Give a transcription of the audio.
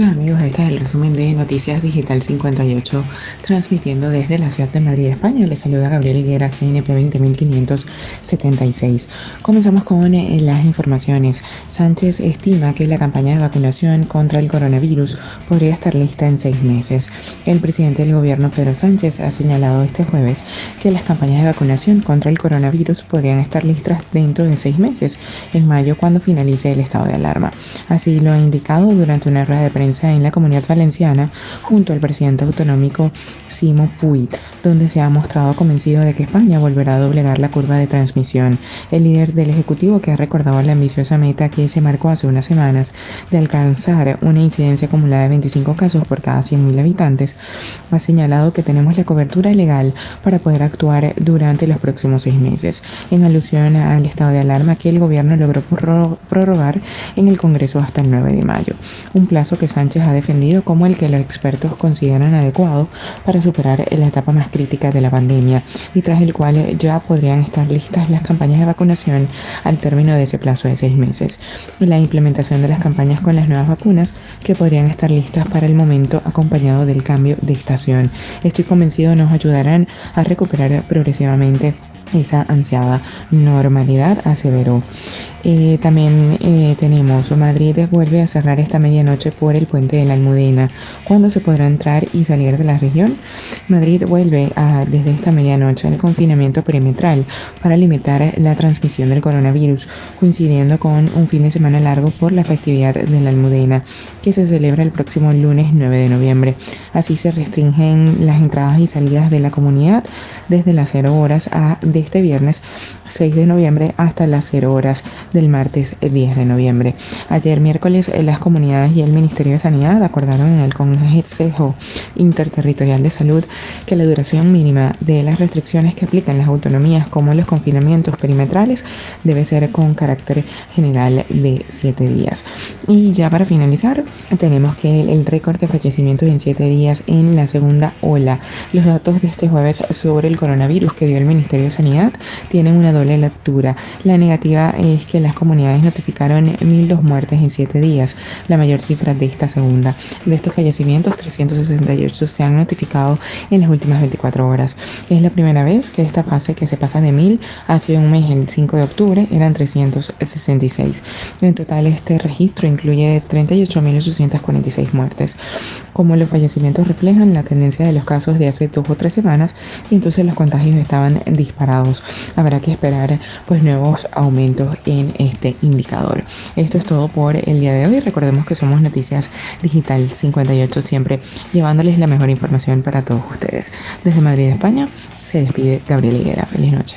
noches amigos, este es el resumen de Noticias Digital 58, transmitiendo desde la ciudad de Madrid, España. Les saluda Gabriel Higuera, CNP 20576. Comenzamos con eh, las informaciones. Sánchez estima que la campaña de vacunación contra el coronavirus podría estar lista en seis meses. El presidente del gobierno, Pedro Sánchez, ha señalado este jueves las campañas de vacunación contra el coronavirus podrían estar listas dentro de seis meses, en mayo, cuando finalice el estado de alarma. Así lo ha indicado durante una rueda de prensa en la comunidad valenciana junto al presidente autonómico Simo Puig, donde se ha mostrado convencido de que España volverá a doblegar la curva de transmisión. El líder del Ejecutivo, que ha recordado la ambiciosa meta que se marcó hace unas semanas de alcanzar una incidencia acumulada de 25 casos por cada 100.000 habitantes, ha señalado que tenemos la cobertura legal para poder actuar durante los próximos seis meses, en alusión al estado de alarma que el gobierno logró prorrogar en el Congreso hasta el 9 de mayo, un plazo que Sánchez ha defendido como el que los expertos consideran adecuado para superar la etapa más crítica de la pandemia y tras el cual ya podrían estar listas las campañas de vacunación al término de ese plazo de seis meses. La implementación de las campañas con las nuevas vacunas que podrían estar listas para el momento acompañado del cambio de estación. Estoy convencido nos ayudarán a recuperar progresivamente esa ansiada normalidad, aseveró. También eh, tenemos Madrid vuelve a cerrar esta medianoche por el puente de la Almudena. ¿Cuándo se podrá entrar y salir de la región? Madrid vuelve a, desde esta medianoche al confinamiento perimetral para limitar la transmisión del coronavirus, coincidiendo con un fin de semana largo por la festividad de la Almudena, que se celebra el próximo lunes 9 de noviembre. Así se restringen las entradas y salidas de la comunidad desde las 0 horas a, de este viernes 6 de noviembre hasta las 0 horas del martes 10 de noviembre. Ayer miércoles las comunidades y el Ministerio de Sanidad acordaron en el Consejo Interterritorial de Salud que la duración mínima de las restricciones que aplican las autonomías como los confinamientos perimetrales debe ser con carácter general de 7 días. Y ya para finalizar tenemos que el, récord de fallecimientos en 7 días en la segunda ola. Los datos de este jueves sobre el coronavirus que dio el Ministerio de Sanidad tienen una doble lectura. La negativa es que las comunidades notificaron 1.002 muertes en 7 días, la mayor cifra de esta segunda. De estos fallecimientos, 368 se han notificado en las últimas 24 horas. Es la primera vez que esta fase que se pasa de 1.000 hace un mes, el 5 de octubre, eran 366. En total, este registro incluye 38.846 muertes. Como los fallecimientos reflejan la tendencia de los casos de hace dos o tres semanas, entonces los contagios estaban disparados. Habrá que esperar pues nuevos aumentos en este indicador. Esto es todo por el día de hoy. Recordemos que somos Noticias Digital 58, siempre llevándoles la mejor información para todos ustedes. Desde Madrid, España, se despide Gabriel Higuera. Feliz noche.